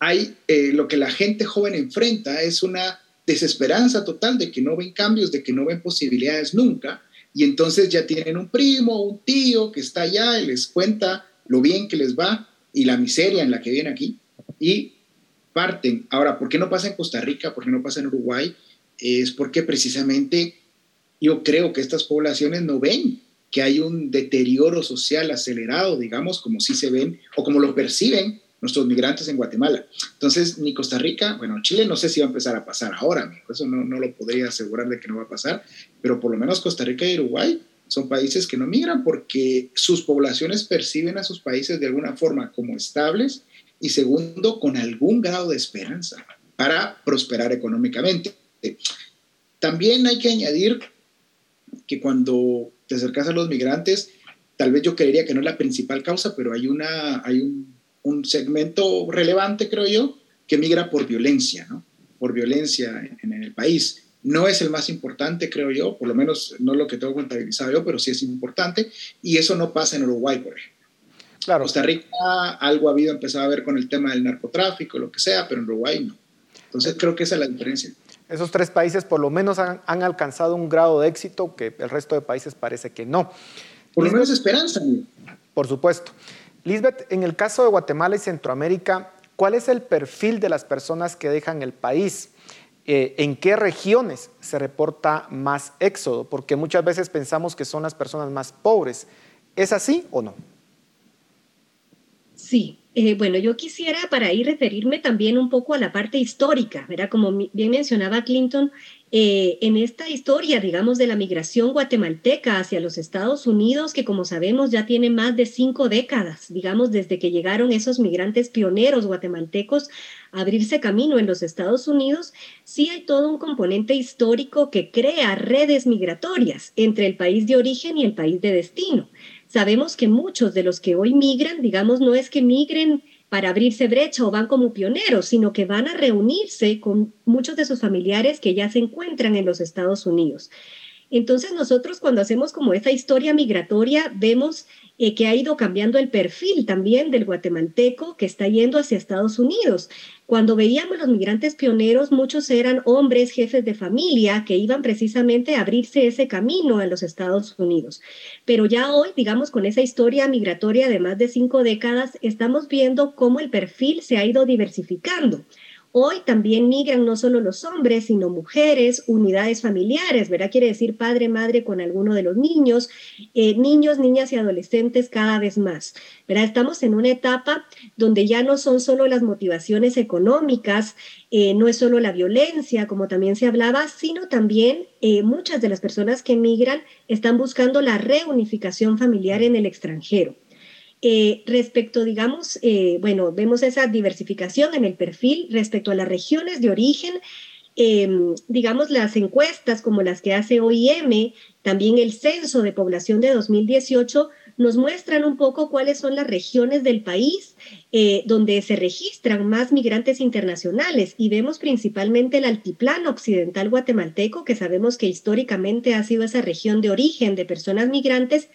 hay eh, lo que la gente joven enfrenta es una desesperanza total de que no ven cambios, de que no ven posibilidades nunca, y entonces ya tienen un primo, un tío que está allá y les cuenta lo bien que les va y la miseria en la que vienen aquí y parten. Ahora, ¿por qué no pasa en Costa Rica? ¿Por qué no pasa en Uruguay? Es porque precisamente yo creo que estas poblaciones no ven que hay un deterioro social acelerado, digamos, como si se ven o como lo perciben nuestros migrantes en Guatemala. Entonces, ni Costa Rica, bueno, Chile no sé si va a empezar a pasar ahora, eso no, no lo podría asegurar de que no va a pasar, pero por lo menos Costa Rica y Uruguay son países que no migran porque sus poblaciones perciben a sus países de alguna forma como estables y segundo, con algún grado de esperanza para prosperar económicamente. También hay que añadir que cuando te acercas a los migrantes, tal vez yo creería que no es la principal causa, pero hay, una, hay un un segmento relevante, creo yo, que migra por violencia, ¿no? por violencia en, el país. No es el más importante, creo yo, por lo menos no lo que tengo contabilizado yo, pero sí es importante, y eso no pasa en Uruguay, por ejemplo. Claro. Costa Rica algo ha habido, empezado a ver con el tema del narcotráfico, lo que sea, pero en Uruguay no. Entonces creo que esa es la diferencia. Esos tres países por lo menos han, alcanzado un grado de éxito que el resto de países parece que no. Por lo menos esperanza. Por supuesto. Lisbeth, en el caso de Guatemala y Centroamérica, ¿cuál es el perfil de las personas que dejan el país? Eh, ¿En qué regiones se reporta más éxodo? Porque muchas veces pensamos que son las personas más pobres. ¿Es así o no? Sí, eh, bueno, yo quisiera para ahí referirme también un poco a la parte histórica, ¿verdad? Como bien mencionaba Clinton, eh, en esta historia, digamos, de la migración guatemalteca hacia los Estados Unidos, que como sabemos ya tiene más de cinco décadas, digamos, desde que llegaron esos migrantes pioneros guatemaltecos a abrirse camino en los Estados Unidos, sí hay todo un componente histórico que crea redes migratorias entre el país de origen y el país de destino. Sabemos que muchos de los que hoy migran, digamos, no es que migren para abrirse brecha o van como pioneros, sino que van a reunirse con muchos de sus familiares que ya se encuentran en los Estados Unidos. Entonces nosotros cuando hacemos como esa historia migratoria vemos eh, que ha ido cambiando el perfil también del guatemalteco que está yendo hacia Estados Unidos. Cuando veíamos los migrantes pioneros, muchos eran hombres, jefes de familia, que iban precisamente a abrirse ese camino en los Estados Unidos. Pero ya hoy, digamos, con esa historia migratoria de más de cinco décadas, estamos viendo cómo el perfil se ha ido diversificando. Hoy también migran no solo los hombres, sino mujeres, unidades familiares, ¿verdad? Quiere decir padre, madre con alguno de los niños, eh, niños, niñas y adolescentes cada vez más, ¿verdad? Estamos en una etapa donde ya no son solo las motivaciones económicas, eh, no es solo la violencia, como también se hablaba, sino también eh, muchas de las personas que migran están buscando la reunificación familiar en el extranjero. Eh, respecto, digamos, eh, bueno, vemos esa diversificación en el perfil respecto a las regiones de origen, em, digamos, las encuestas como las que hace OIM, también el censo de población de 2018, nos muestran un poco cuáles son las regiones del país eh, donde se registran más migrantes internacionales. Y vemos principalmente el altiplano occidental guatemalteco, que sabemos que históricamente ha sido esa región de origen de personas migrantes,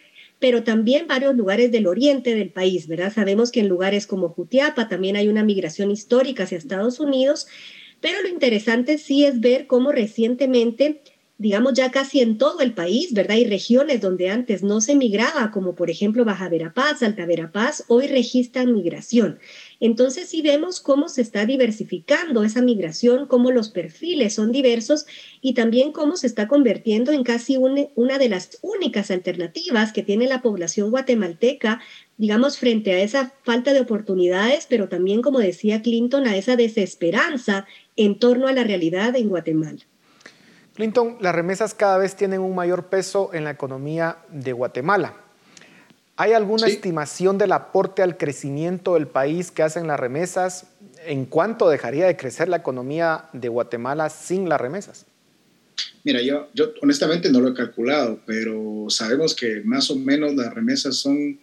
pero también varios lugares del oriente del país, ¿verdad? Sabemos que en lugares como Jutiapa también hay una migración histórica hacia Estados Unidos, pero lo interesante sí es ver cómo recientemente digamos ya casi en todo el país, ¿verdad? Hay regiones donde antes no se migraba, como por ejemplo Baja Verapaz, Alta Verapaz, hoy registran migración. Entonces sí vemos cómo se está diversificando esa migración, cómo los perfiles son diversos y también cómo se está convirtiendo en casi una de las únicas alternativas que tiene la población guatemalteca, digamos, frente a esa falta de oportunidades, pero también, como decía Clinton, a esa desesperanza en torno a la realidad en Guatemala. Clinton, las remesas cada vez tienen un mayor peso en la economía de Guatemala. ¿Hay alguna estimación del aporte al crecimiento del país que hacen las remesas? ¿En cuánto dejaría de crecer la economía de Guatemala sin las remesas? Mira, yo, yo honestamente no lo he calculado, pero sabemos que más o menos las remesas son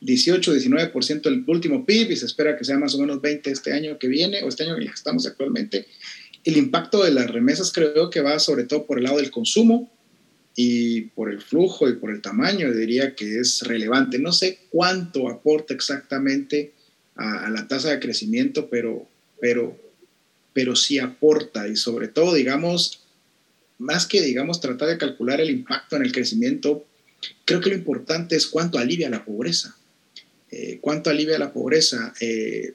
18, 19% del último PIB y se espera que sea más o menos 20 este año que viene o este año en el que estamos actualmente. El impacto de las remesas creo que va sobre todo por el lado del consumo y por el flujo y por el tamaño, diría que es relevante. No sé cuánto aporta exactamente a, la tasa de crecimiento, pero, pero, pero sí aporta y sobre todo, digamos, más que, digamos, tratar de calcular el impacto en el crecimiento, creo que lo importante es cuánto alivia la pobreza. Eh, cuánto alivia la pobreza. Eh,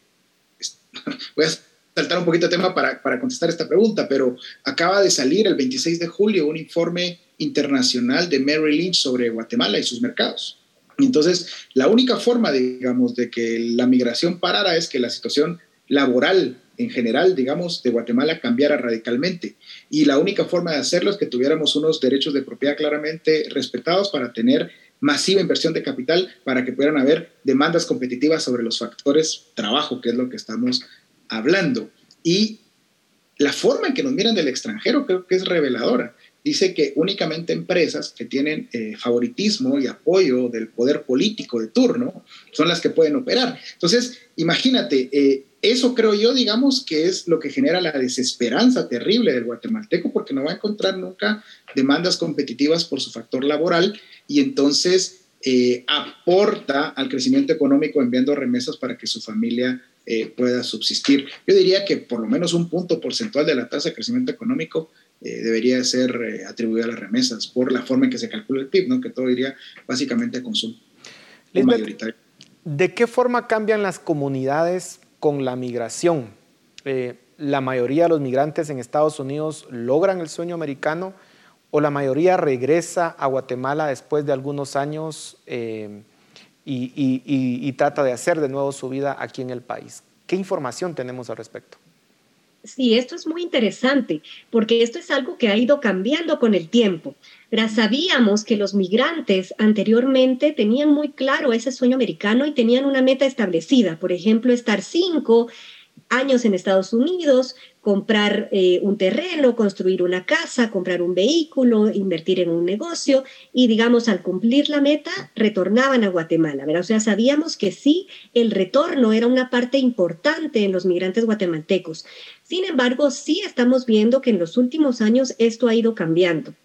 [LAUGHS] voy a saltar un poquito de tema para, para, contestar esta pregunta, pero acaba de salir el 26 de julio un informe internacional de Merrill Lynch sobre Guatemala y sus mercados. Entonces, la única forma, digamos, de que la migración parara es que la situación laboral en general, digamos, de Guatemala cambiara radicalmente. Y la única forma de hacerlo es que tuviéramos unos derechos de propiedad claramente respetados para tener masiva inversión de capital, para que pudieran haber demandas competitivas sobre los factores trabajo, que es lo que estamos hablando. Y la forma en que nos miran del extranjero creo que es reveladora. dice que únicamente empresas que tienen eh, favoritismo y apoyo del poder político de turno son las que pueden operar. Entonces, imagínate, eh, eso creo yo, digamos, que es lo que genera la desesperanza terrible del guatemalteco, porque no va a encontrar nunca demandas competitivas por su factor laboral y entonces eh, aporta al crecimiento económico enviando remesas para que su familia eh, pueda subsistir. Yo diría que por lo menos un punto porcentual de la tasa de crecimiento económico eh, debería ser atribuida a las remesas por la forma en que se calcula el PIB, ¿no? que todo iría básicamente a consumo mayoritario. ¿De qué forma cambian las comunidades con la migración. Eh, la mayoría de los migrantes en Estados Unidos logran el sueño americano o la mayoría regresa a Guatemala después de algunos años y, trata de hacer de nuevo su vida aquí en el país. ¿Qué información tenemos al respecto? Sí, esto es muy interesante porque esto es algo que ha ido cambiando con el tiempo. sabíamos que los migrantes anteriormente tenían muy claro ese sueño americano y tenían una meta establecida, por ejemplo, estar cinco años en Estados Unidos, comprar eh, un terreno, construir una casa, comprar un vehículo, invertir en un negocio y, digamos, al cumplir la meta, retornaban a Guatemala. O sea, sabíamos que sí, el retorno era una parte importante en los migrantes guatemaltecos. Sin embargo, sí estamos viendo que en los últimos años esto ha ido cambiando.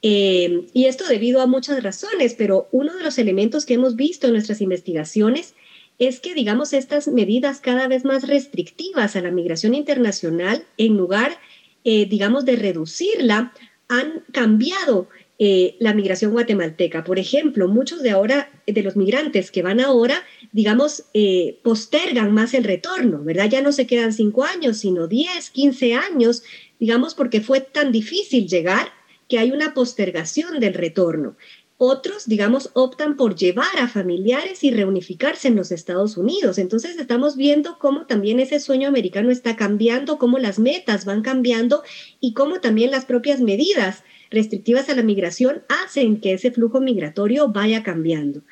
Eh, y esto debido a muchas razones, pero uno de los elementos que hemos visto en nuestras investigaciones es que, digamos, estas medidas cada vez más restrictivas a la migración internacional, en lugar, eh, digamos, de reducirla, han cambiado eh, la migración guatemalteca. Por ejemplo, muchos de ahora, de los migrantes que van ahora, digamos, eh, postergan más el retorno, ¿verdad? Ya no se quedan cinco años, sino diez, quince años, digamos, porque fue tan difícil llegar que hay una postergación del retorno. Otros, digamos, optan por llevar a familiares y reunificarse en los Estados Unidos. Entonces estamos viendo cómo también ese sueño americano está cambiando, cómo las metas van cambiando y cómo también las propias medidas restrictivas a la migración hacen que ese flujo migratorio vaya cambiando.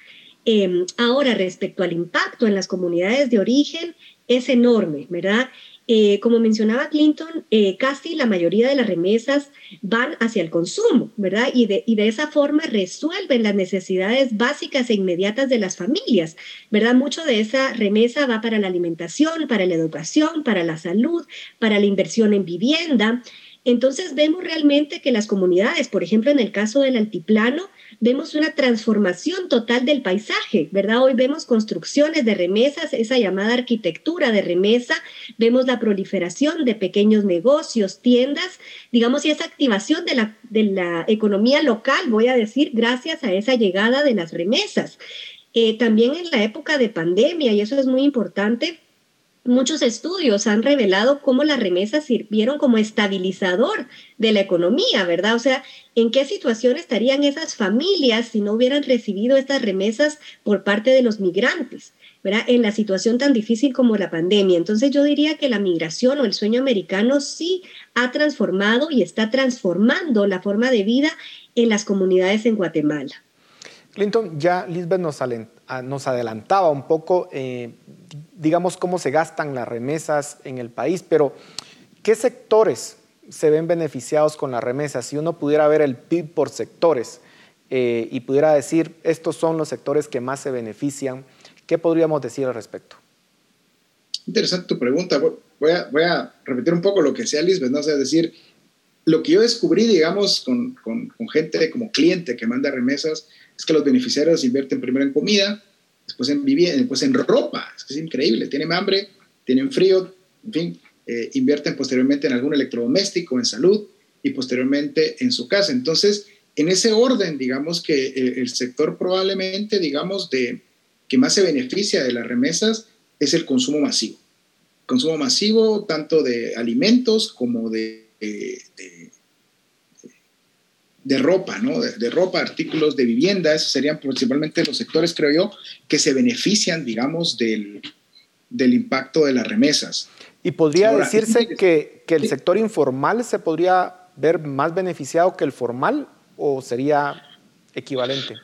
Em, ahora, respecto al impacto en las comunidades de origen, es enorme, ¿verdad? Eh, como mencionaba Clinton, eh, casi la mayoría de las remesas van hacia el consumo, ¿verdad? Y de, y de esa forma resuelven las necesidades básicas e inmediatas de las familias, ¿verdad? Mucho de esa remesa va para la alimentación, para la educación, para la salud, para la inversión en vivienda. Entonces vemos realmente que las comunidades, por ejemplo, en el caso del altiplano, vemos una transformación total del paisaje, ¿verdad? Hoy vemos construcciones de remesas, esa llamada arquitectura de remesa, vemos la proliferación de pequeños negocios, tiendas, digamos, y esa activación de la, de la economía local, voy a decir, gracias a esa llegada de las remesas. Eh, también en la época de pandemia, y eso es muy importante, Muchos estudios han revelado cómo las remesas sirvieron como estabilizador de la economía, ¿verdad? O sea, ¿en qué situación estarían esas familias si no hubieran recibido estas remesas por parte de los migrantes? ¿verdad? En la situación tan difícil como la pandemia. Entonces yo diría que la migración o el sueño americano sí ha transformado y está transformando la forma de vida en las comunidades en Guatemala. Clinton, ya Lisbeth nos, nos adelantaba un poco eh, digamos, cómo se gastan las remesas en el país, pero ¿qué sectores se ven beneficiados con las remesas? Si uno pudiera ver el PIB por sectores eh, y pudiera decir, estos son los sectores que más se benefician, ¿qué podríamos decir al respecto? Interesante tu pregunta. Voy a, voy a repetir un poco lo que decía Lisbeth, ¿no? O sea, decir, lo que yo descubrí, digamos, con, con, con gente como cliente que manda remesas, es que los beneficiarios invierten primero en comida, después en vivienda, después en ropa, es, que es increíble, tienen hambre, tienen frío, en fin, eh, invierten posteriormente en algún electrodoméstico, en salud y posteriormente en su casa. Entonces, en ese orden, digamos que el, sector probablemente, digamos, de, que más se beneficia de las remesas es el consumo masivo. Consumo masivo tanto de alimentos como de de ropa, ¿no? De, ropa, artículos de vivienda, esos serían principalmente los sectores, creo yo, que se benefician, digamos, del, impacto de las remesas. ¿Y podría decirse [LAUGHS] que, el sector informal se podría ver más beneficiado que el formal o sería equivalente?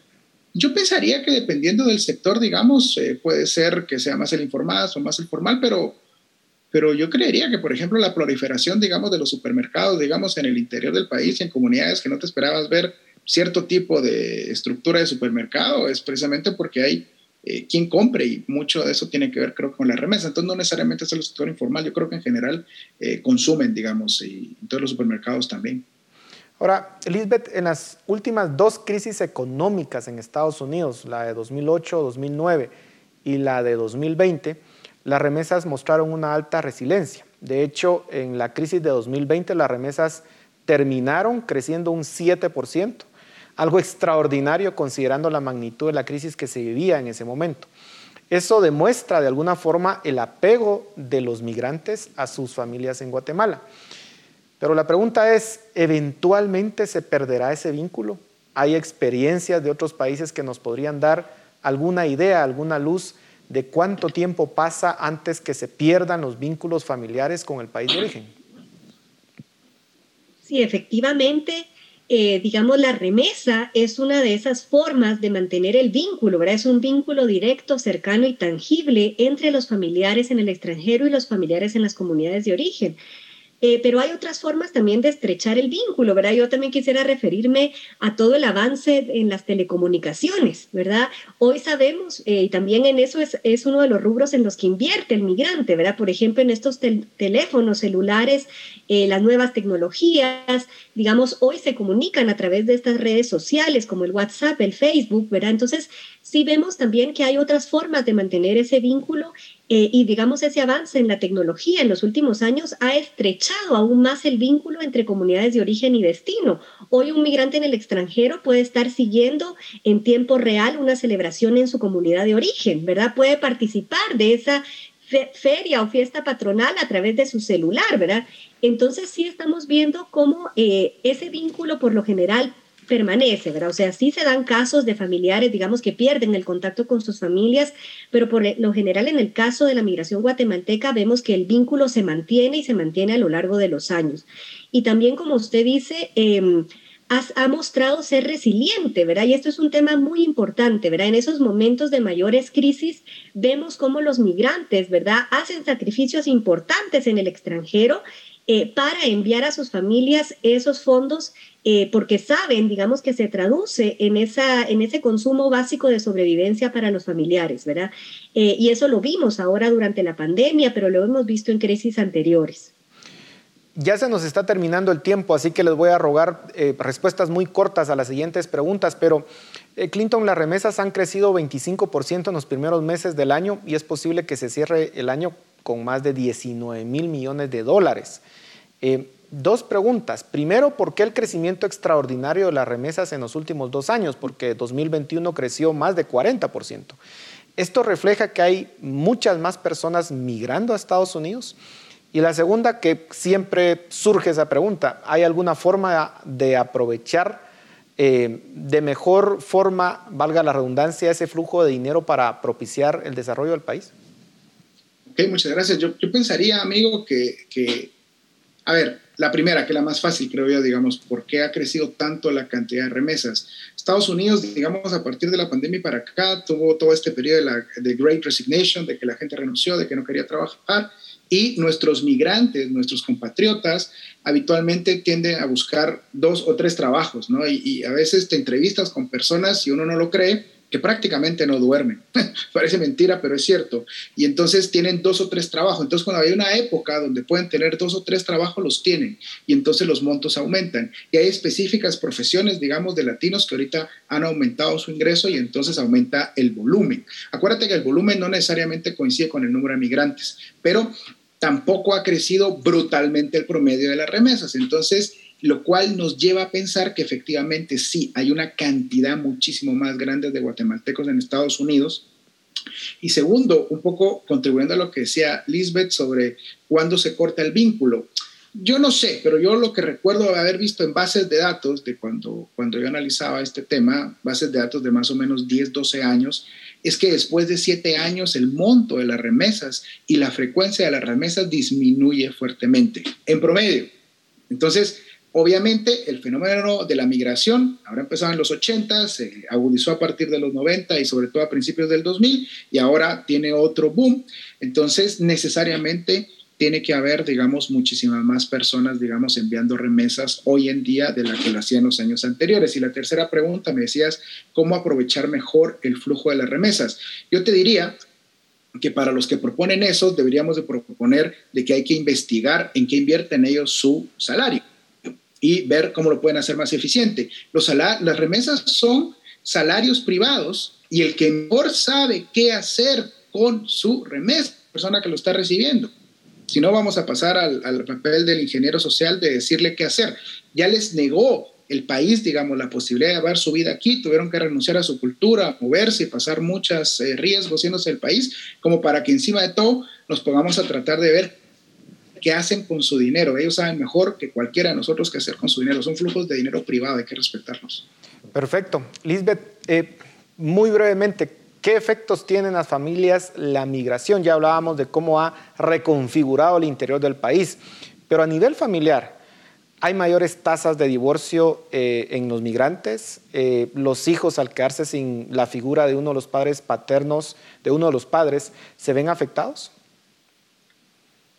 Yo pensaría que dependiendo del sector, digamos, eh, puede ser que sea más el informal o más el formal, pero pero yo creería que, por ejemplo, la proliferación, digamos, de los supermercados, digamos, en el interior del país y en comunidades que no te esperabas ver cierto tipo de estructura de supermercado es precisamente porque hay eh, quien compre y mucho de eso tiene que ver, creo, con la remesa. Entonces, no necesariamente es el sector informal, yo creo que en general eh, consumen, digamos, y todos los supermercados también. Ahora, Elizabeth, en las últimas dos crisis económicas en Estados Unidos, la de 2008-2009 y la de 2020, las remesas mostraron una alta resiliencia. De hecho, en la crisis de 2020 las remesas terminaron creciendo un 7%, algo extraordinario considerando la magnitud de la crisis que se vivía en ese momento. Eso demuestra de alguna forma el apego de los migrantes a sus familias en Guatemala. Pero la pregunta es, ¿eventualmente se perderá ese vínculo? ¿Hay experiencias de otros países que nos podrían dar alguna idea, alguna luz de cuánto tiempo pasa antes que se pierdan los vínculos familiares con el país de origen? Sí, efectivamente, eh, digamos, la remesa es una de esas formas de mantener el vínculo, ¿verdad? Es un vínculo directo, cercano y tangible entre los familiares en el extranjero y los familiares en las comunidades de origen. Eh, pero hay otras formas también de estrechar el vínculo, ¿verdad? Yo también quisiera referirme a todo el avance en las telecomunicaciones, ¿verdad? Hoy sabemos, eh, y también en eso es, es, uno de los rubros en los que invierte el migrante, ¿verdad? Por ejemplo, en estos teléfonos celulares, eh, las nuevas tecnologías, digamos, hoy se comunican a través de estas redes sociales como el WhatsApp, el Facebook, ¿verdad? Entonces, sí vemos también que hay otras formas de mantener ese vínculo eh, y digamos ese avance en la tecnología en los últimos años ha estrechado aún más el vínculo entre comunidades de origen y destino. Hoy un migrante en el extranjero puede estar siguiendo en tiempo real una celebración en su comunidad de origen, ¿verdad? Puede participar de esa feria o fiesta patronal a través de su celular, ¿verdad? Entonces sí estamos viendo cómo eh, ese vínculo por lo general permanece, ¿verdad? O sea, sí se dan casos de familiares, digamos, que pierden el contacto con sus familias, pero por lo general en el caso de la migración guatemalteca vemos que el vínculo se mantiene y se mantiene a lo largo de los años. Y también, como usted dice, eh, ha mostrado ser resiliente, ¿verdad? Y esto es un tema muy importante, ¿verdad? En esos momentos de mayores crisis vemos cómo los migrantes, ¿verdad? Hacen sacrificios importantes en el extranjero eh, para enviar a sus familias esos fondos eh, porque saben, digamos, que se traduce en, esa, en ese consumo básico de sobrevivencia para los familiares, ¿verdad? Eh, y eso lo vimos ahora durante la pandemia, pero lo hemos visto en crisis anteriores. Ya se nos está terminando el tiempo, así que les voy a rogar respuestas muy cortas a las siguientes preguntas, pero Clinton, las remesas han crecido 25% en los primeros meses del año y es posible que se cierre el año con más de 19 mil millones de dólares. Eh, dos preguntas. Primero, ¿por qué el crecimiento extraordinario de las remesas en los últimos dos años? Porque 2021 creció más de 40%. Esto refleja que hay muchas más personas migrando a Estados Unidos. Y la segunda, que siempre surge esa pregunta, ¿hay alguna forma de aprovechar eh, de mejor forma, valga la redundancia, ese flujo de dinero para propiciar el desarrollo del país? Ok, muchas gracias. Yo, pensaría, amigo, que, a ver, la primera, que es la más fácil, creo yo, digamos, ¿por qué ha crecido tanto la cantidad de remesas? Estados Unidos, digamos, a partir de la pandemia y para acá, tuvo todo este periodo de, la, Great Resignation, de que la gente renunció, de que no quería trabajar, y nuestros migrantes, nuestros compatriotas, habitualmente tienden a buscar dos o tres trabajos, ¿no? Y, y a veces te entrevistas con personas, si uno no lo cree, prácticamente no duermen. [LAUGHS] Parece mentira, pero es cierto. Y entonces tienen dos o tres trabajos. Entonces cuando hay una época donde pueden tener dos o tres trabajos, los tienen. Y entonces los montos aumentan. Y hay específicas profesiones, digamos, de latinos que ahorita han aumentado su ingreso y entonces aumenta el volumen. Acuérdate que el volumen no necesariamente coincide con el número de migrantes, pero tampoco ha crecido brutalmente el promedio de las remesas. Entonces, lo cual nos lleva a pensar que efectivamente sí, hay una cantidad muchísimo más grande de guatemaltecos en Estados Unidos. Y segundo, un poco contribuyendo a lo que decía Lisbeth sobre cuándo se corta el vínculo. Yo no sé, pero yo lo que recuerdo haber visto en bases de datos de cuando, cuando yo analizaba este tema, bases de datos de más o menos 10, 12 años, es que después de 7 años el monto de las remesas y la frecuencia de las remesas disminuye fuertemente, en promedio. Entonces, Obviamente, el fenómeno de la migración, ahora empezaba en los 80, se agudizó a partir de los 90 y sobre todo a principios del 2000, y ahora tiene otro boom. Entonces, necesariamente tiene que haber, digamos, muchísimas más personas, digamos, enviando remesas hoy en día de la que lo hacían los años anteriores. Y la tercera pregunta, me decías, ¿cómo aprovechar mejor el flujo de las remesas? Yo te diría que para los que proponen eso, deberíamos de proponer de que hay que investigar en qué invierten ellos su salario y ver cómo lo pueden hacer más eficiente. Los las remesas son salarios privados y el que mejor sabe qué hacer con su remesa, persona que lo está recibiendo. Si no, vamos a pasar al, papel del ingeniero social de decirle qué hacer. Ya les negó el país, digamos, la posibilidad de llevar su vida aquí, tuvieron que renunciar a su cultura, moverse y pasar muchos eh, riesgos yéndose del país, como para que encima de todo nos pongamos a tratar de ver qué hacen con su dinero. Ellos saben mejor que cualquiera de nosotros qué hacer con su dinero. Son flujos de dinero privado, hay que respetarlos. Perfecto. Lisbeth, eh, muy brevemente, ¿Qué efectos tienen las familias la migración? Ya hablábamos de cómo ha reconfigurado el interior del país, pero a nivel familiar, ¿hay mayores tasas de divorcio eh, en los migrantes? Eh, ¿Los hijos al quedarse sin la figura de uno de los padres paternos, de uno de los padres, se ven afectados?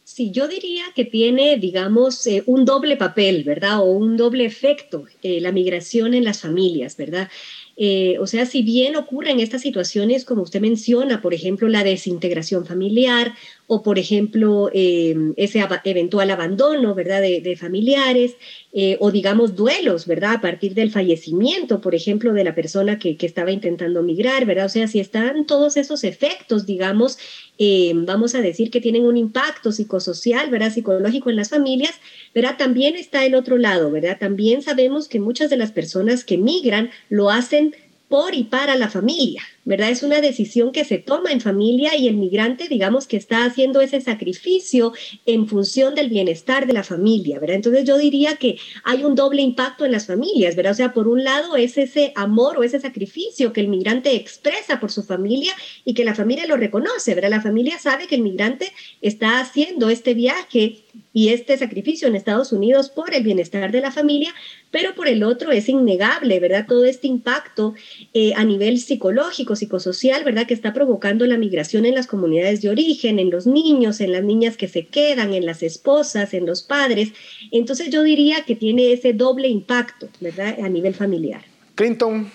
Sí, yo diría que tiene, digamos, eh, un doble papel, ¿verdad? O un doble efecto, la migración en las familias, ¿verdad? Eh, o sea, si bien ocurren estas situaciones, como usted menciona, por ejemplo, la desintegración familiar o, por ejemplo, em, ese eventual abandono, ¿verdad?, de, familiares, eh, o digamos duelos, ¿verdad?, a partir del fallecimiento, por ejemplo, de la persona que, estaba intentando migrar, ¿verdad? O sea, si están todos esos efectos, digamos, eh, vamos a decir que tienen un impacto psicosocial, ¿verdad? Psicológico en las familias, ¿verdad? También está el otro lado, ¿verdad? También sabemos que muchas de las personas que migran lo hacen por y para la familia, ¿verdad? Es una decisión que se toma en familia y el migrante, digamos, que está haciendo ese sacrificio en función del bienestar de la familia, ¿verdad? Entonces yo diría que hay un doble impacto en las familias, ¿verdad? O sea, por un lado es ese amor o ese sacrificio que el migrante expresa por su familia y que la familia lo reconoce, ¿verdad? La familia sabe que el migrante está haciendo este viaje y este sacrificio en Estados Unidos por el bienestar de la familia, pero por el otro es innegable, ¿verdad? Todo este impacto eh, a nivel psicológico, psicosocial, ¿verdad? Que está provocando la migración en las comunidades de origen, en los niños, en las niñas que se quedan, en las esposas, en los padres. Entonces yo diría que tiene ese doble impacto, ¿verdad? A nivel familiar. Clinton,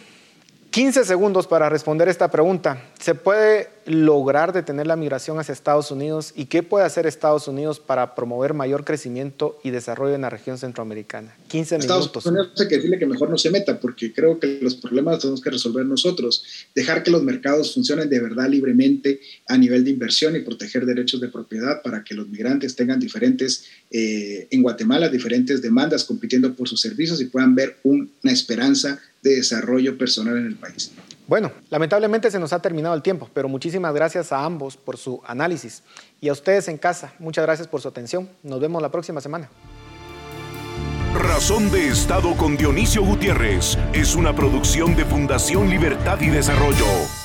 15 segundos para responder esta pregunta. ¿Se puede lograr detener la migración hacia Estados Unidos y qué puede hacer Estados Unidos para promover mayor crecimiento y desarrollo en la región centroamericana? 15 Estados minutos. Unidos hay que decirle que mejor no se meta porque creo que los problemas tenemos que resolver nosotros. Dejar que los mercados funcionen de verdad libremente a nivel de inversión y proteger derechos de propiedad para que los migrantes tengan diferentes, eh, en Guatemala, diferentes demandas compitiendo por sus servicios y puedan ver una esperanza de desarrollo personal en el país. Bueno, lamentablemente se nos ha terminado el tiempo, pero muchísimas gracias a ambos por su análisis. Y a ustedes en casa, muchas gracias por su atención. Nos vemos la próxima semana. Razón de Estado con Dionisio Gutiérrez es una producción de Fundación Libertad y Desarrollo.